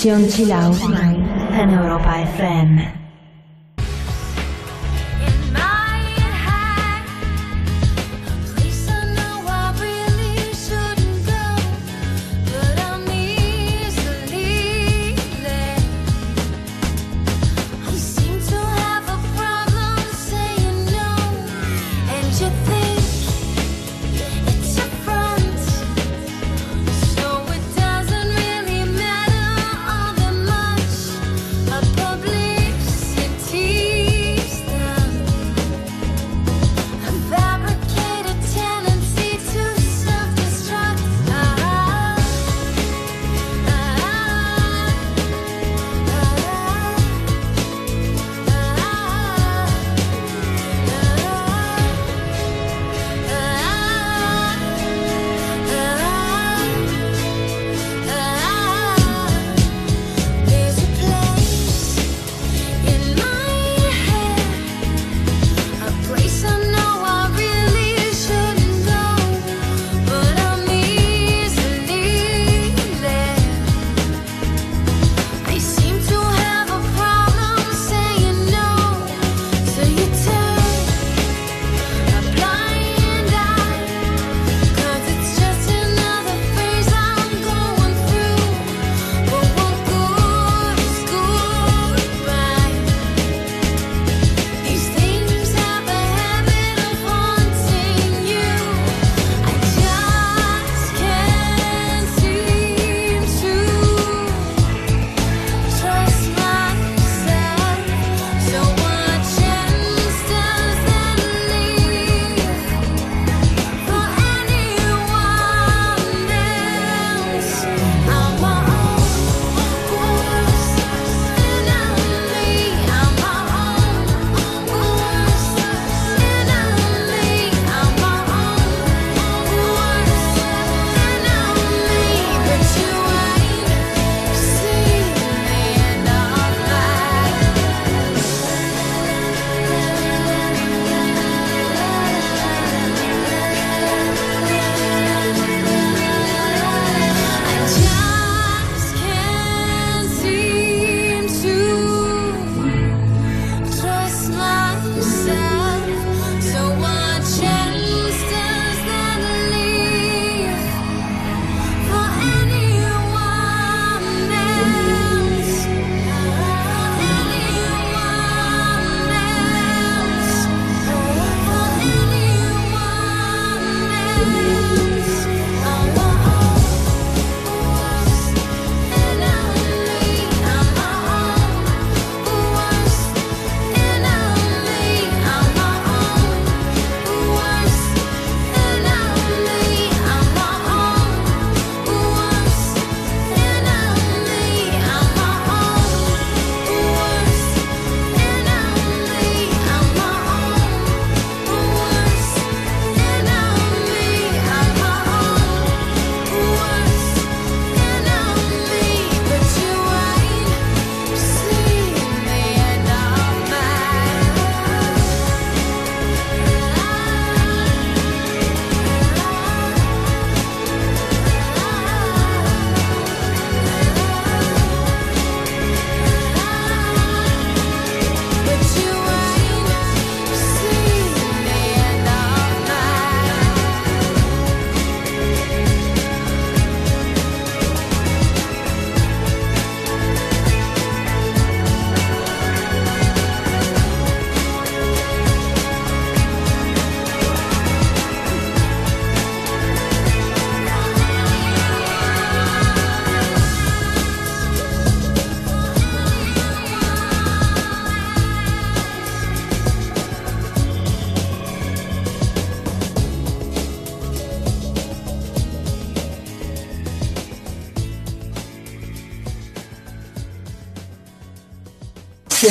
Sesión Chill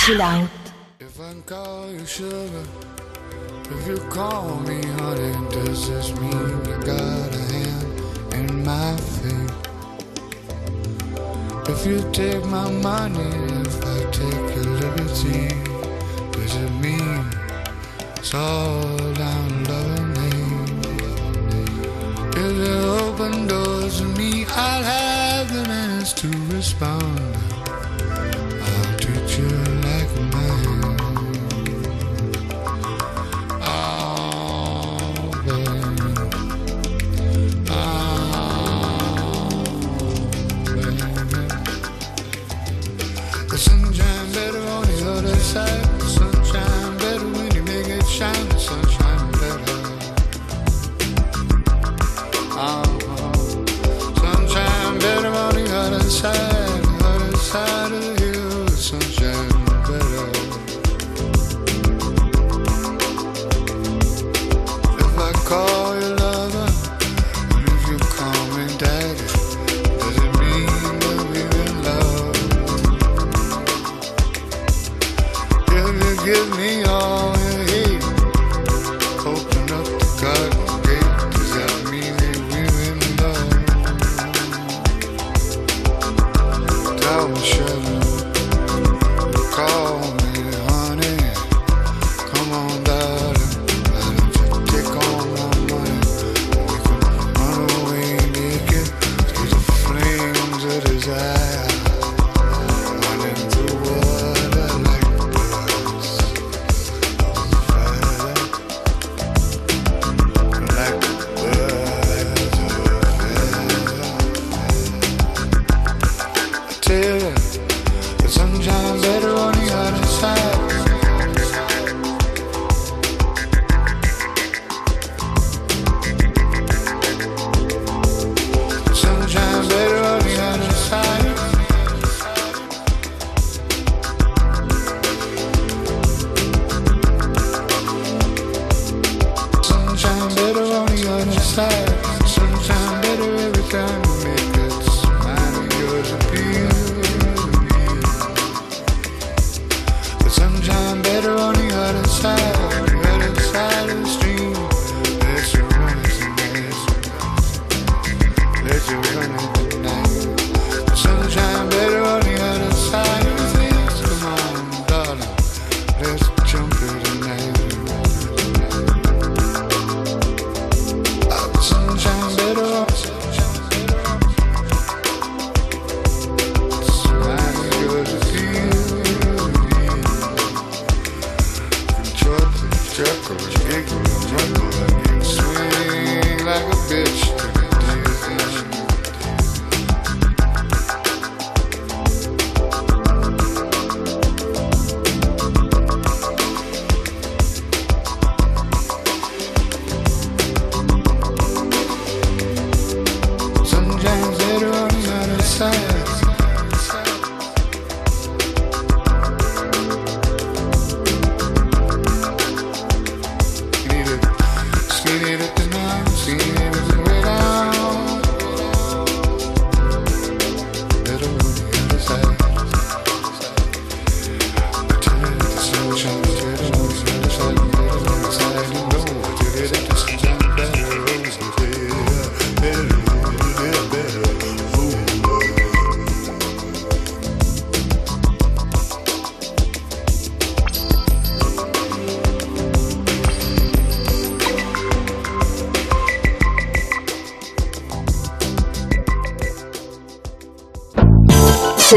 凄凉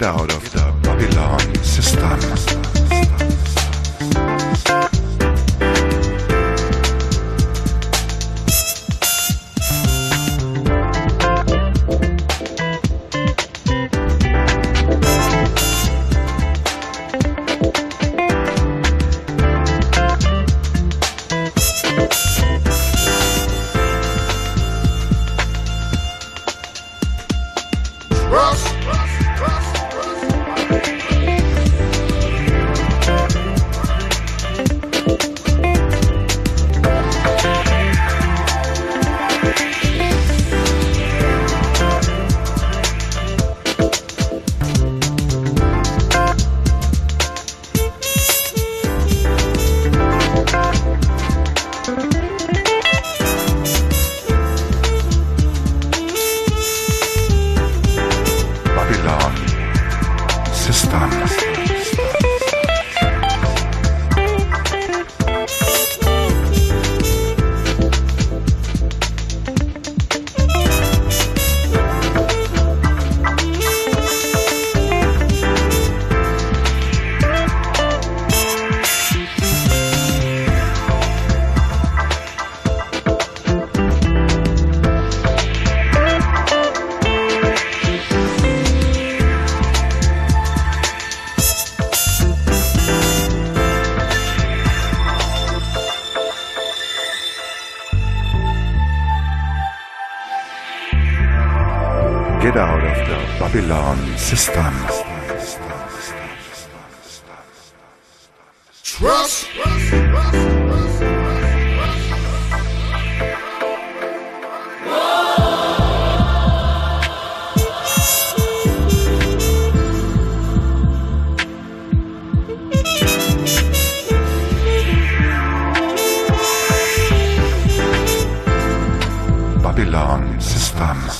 Get femme.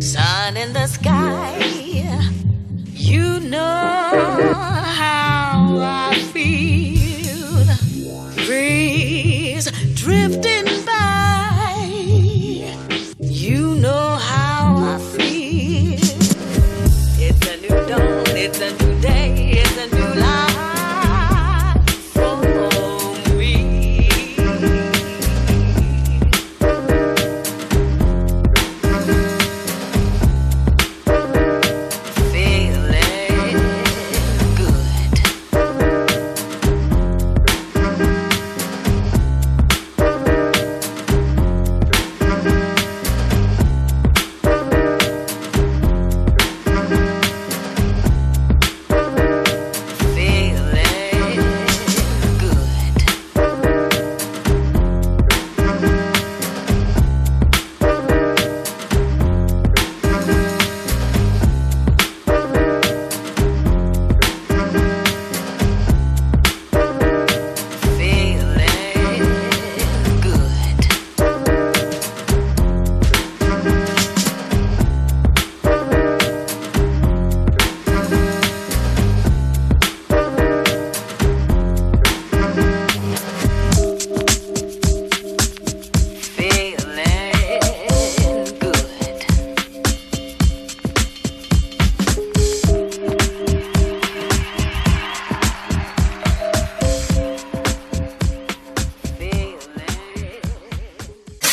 Sun in the sky.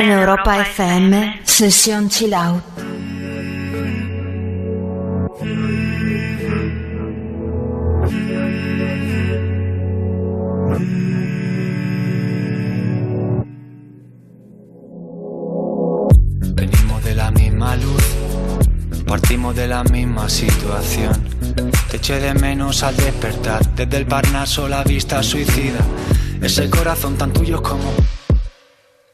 En Europa FM, sesión chill out. Venimos de la misma luz, partimos de la misma situación. Te eché de menos al despertar, desde el Parnaso la vista suicida. Ese corazón tan tuyo como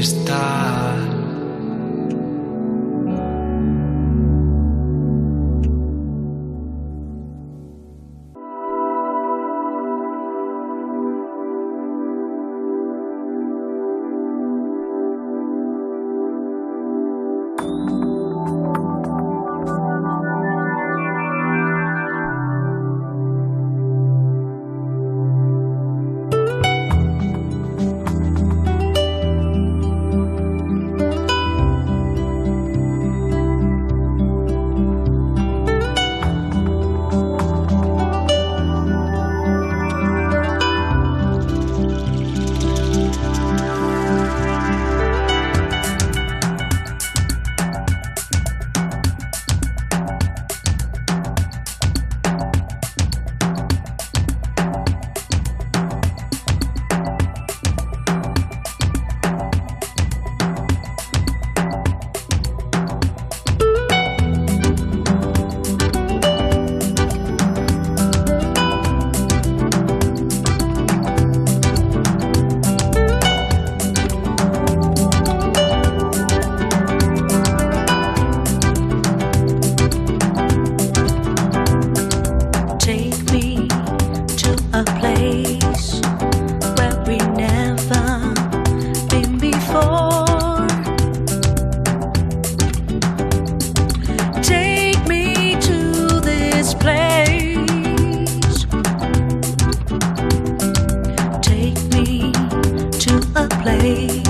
está. away.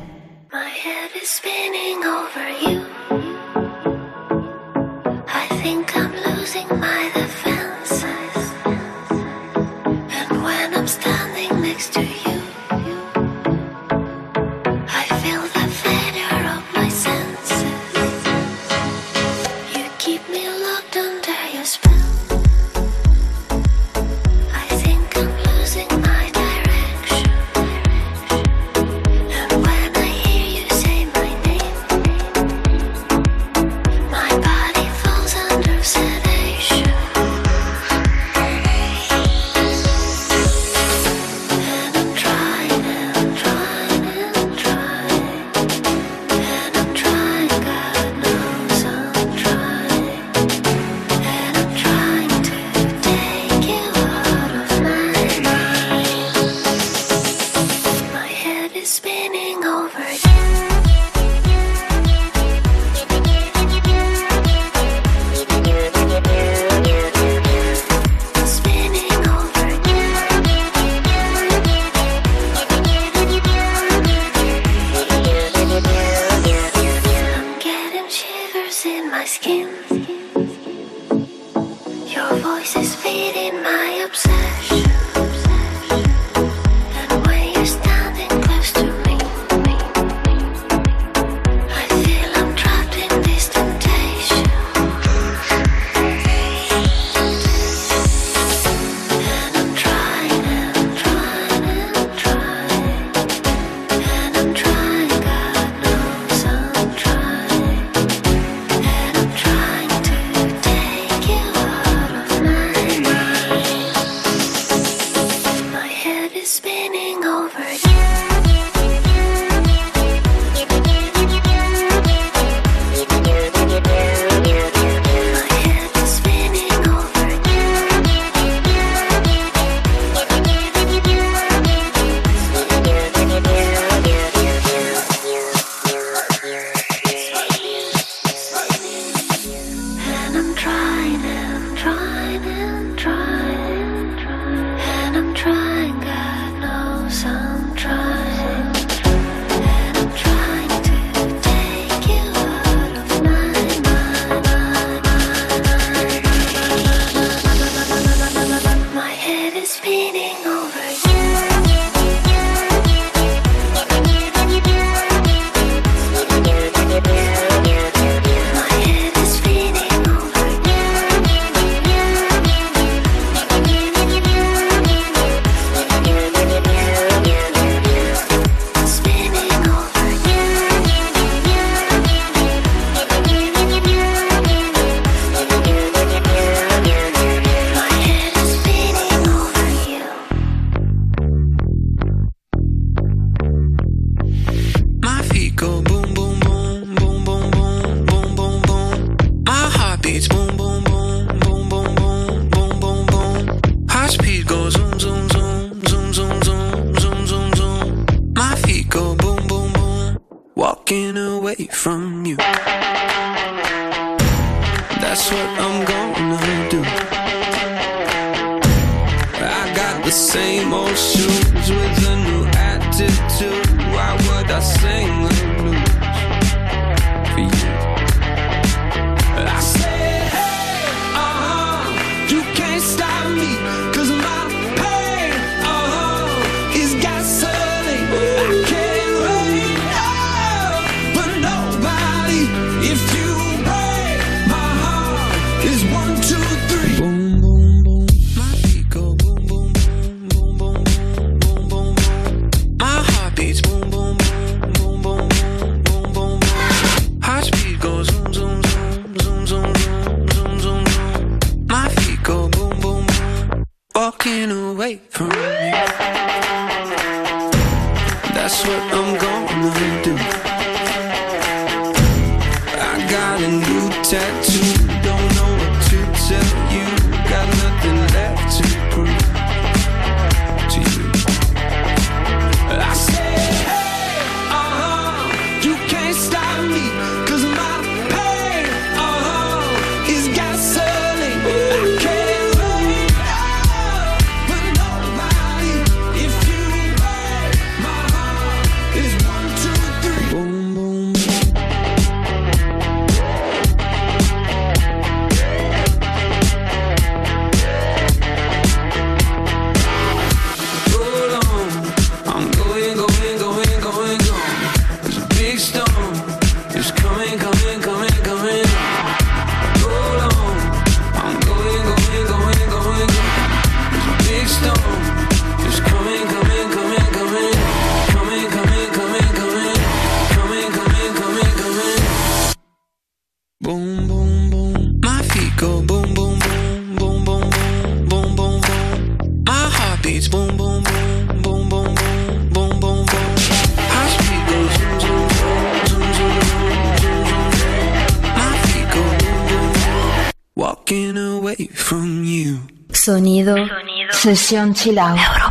Sesión chill. Europa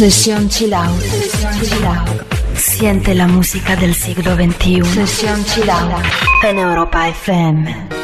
Sesión Chill Siente la música del siglo XXI. Sesión Chill Out. En Europa FM.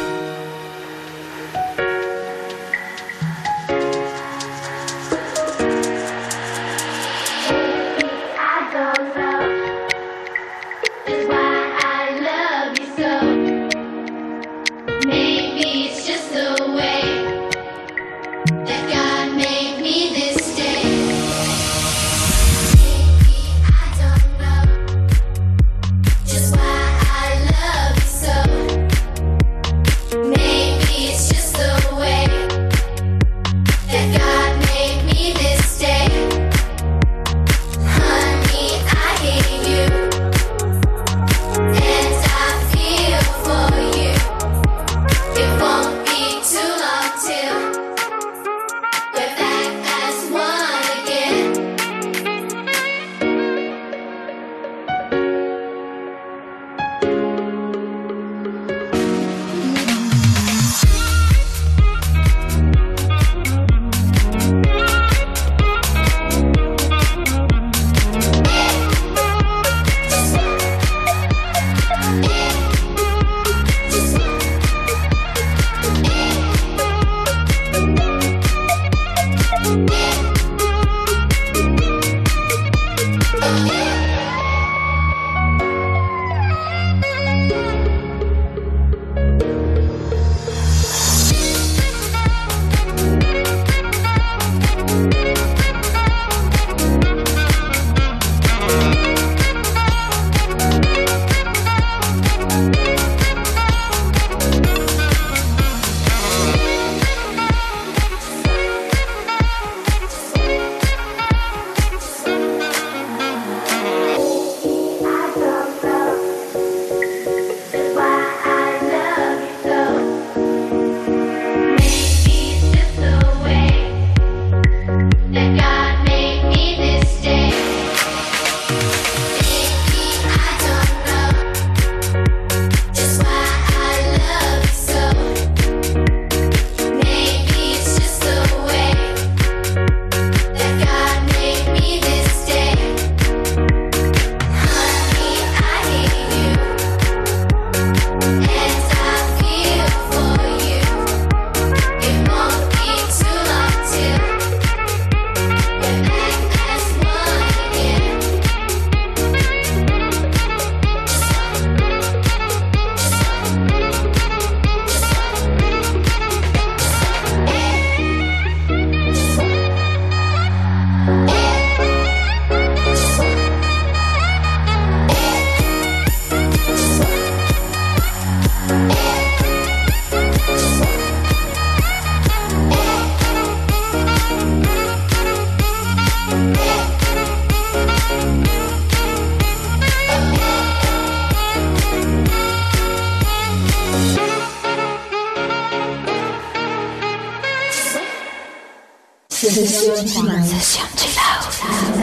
Sesión Chill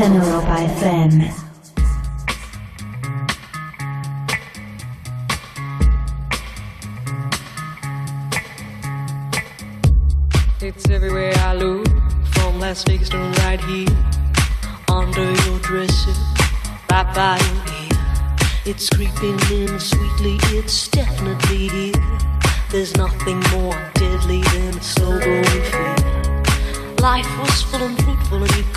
en Europa FM. It's everywhere I look, from Las Vegas to right here, under your dresser, right by your ear. It's creeping in sweetly, it's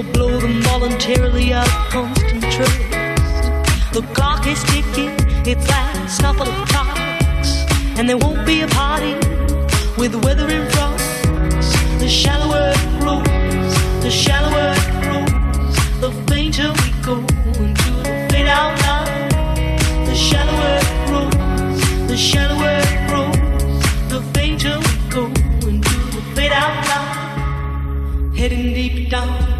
or blow them voluntarily out of constant trust. The clock is ticking, its last couple of clocks, and there won't be a party with the weather in front. The shallower it grows, the shallower it grows, the fainter we go into the fade out line. The shallower it grows, the shallower it grows, the fainter we go into the fade out line. Heading deep down,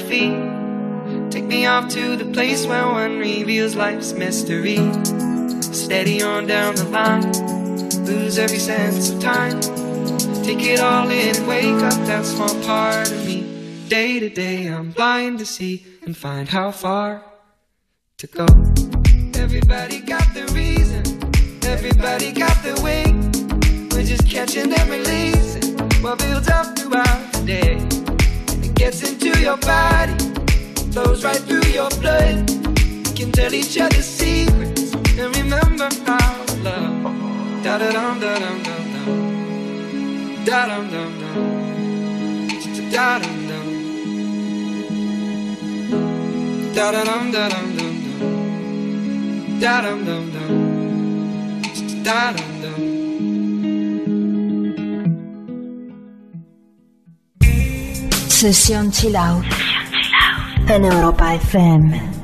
Feet. Take me off to the place where one reveals life's mystery. Steady on down the line lose every sense of time. Take it all in and wake up that small part of me. Day to day, I'm blind to see and find how far to go. Flows right through your blood. We can tell each other secrets and remember to love. Da da dum da dum dum dum. Da dum dum dum. Da dum dum. Da da dum da dum dum dum. Da dum dum dum. Da dum dum. Sesión Chill en Europa FM.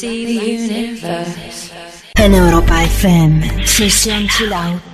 See the universe. En Europa FM, sesión chill out.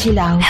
Sesión chill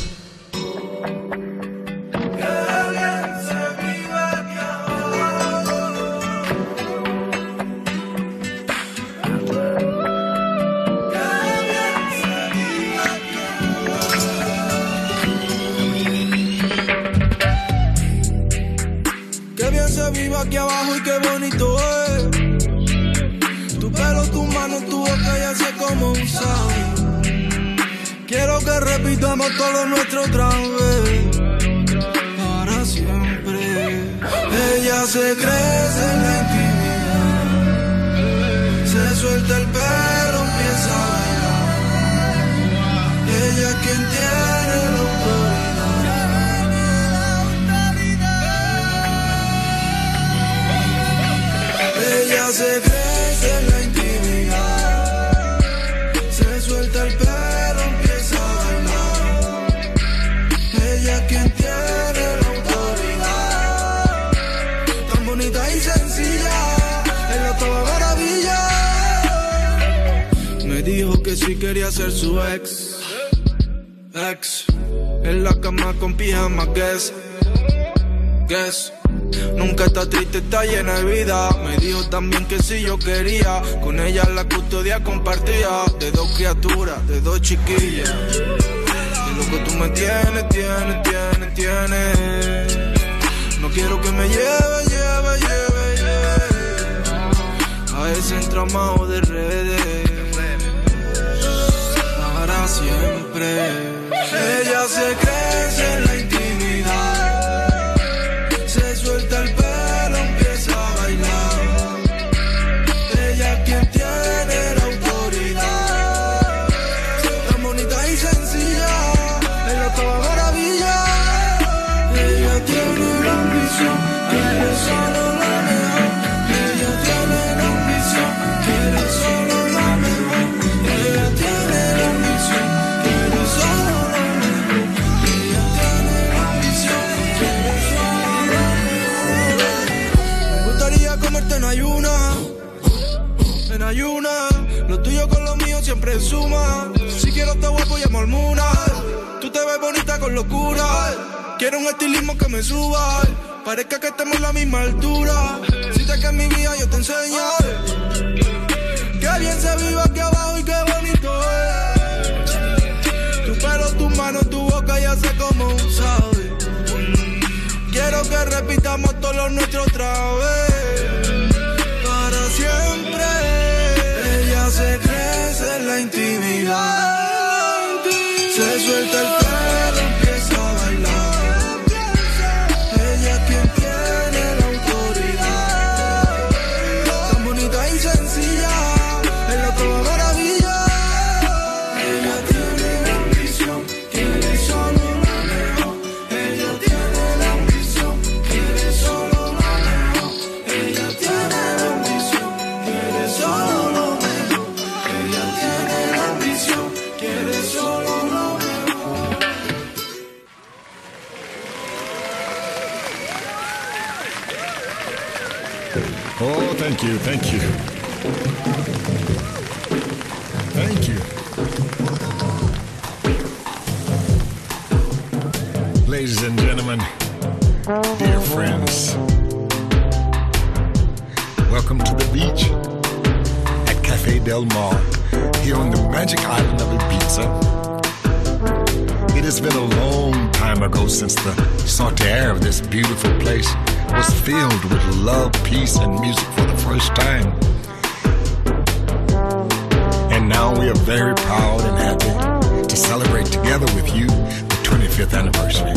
happen to celebrate together with you the 25th anniversary.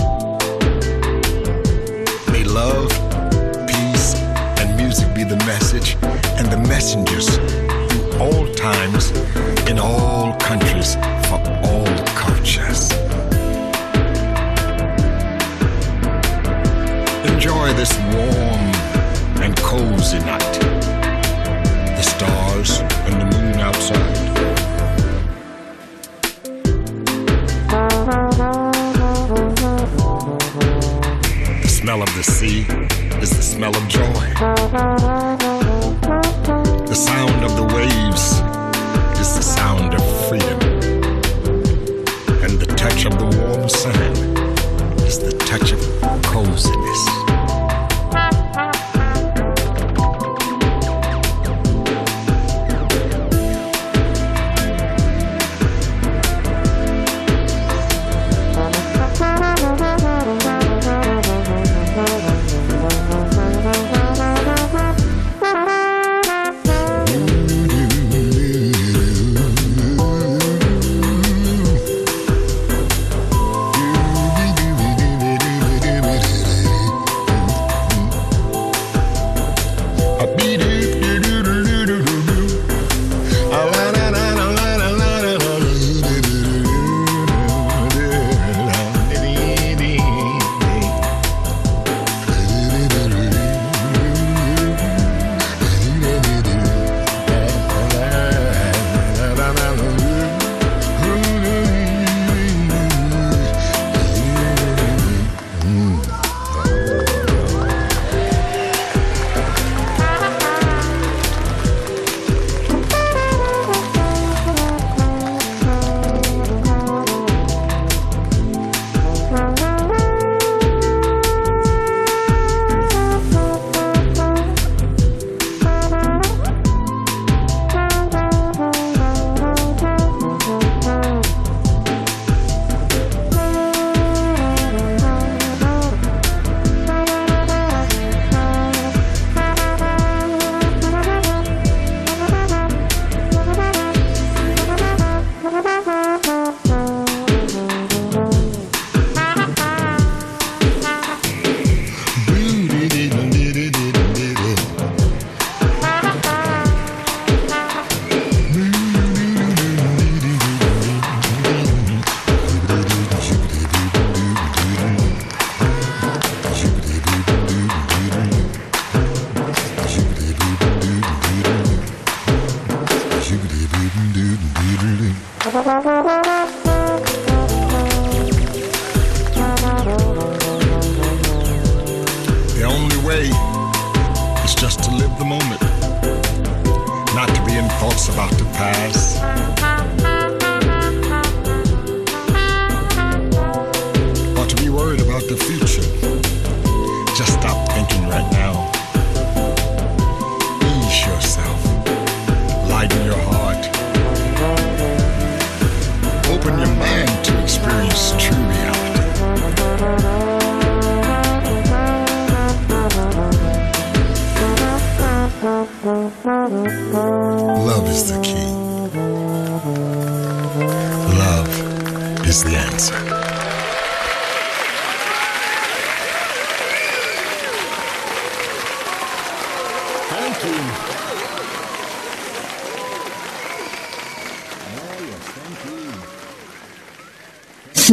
May love, peace, and music be the message and the messengers through all times, in all countries, for all cultures. Enjoy this warm and cozy night. The stars and the moon outside smell of the sea is the smell of joy. The sound of the waves is the sound of freedom. And the touch of the warm sun is the touch of coziness.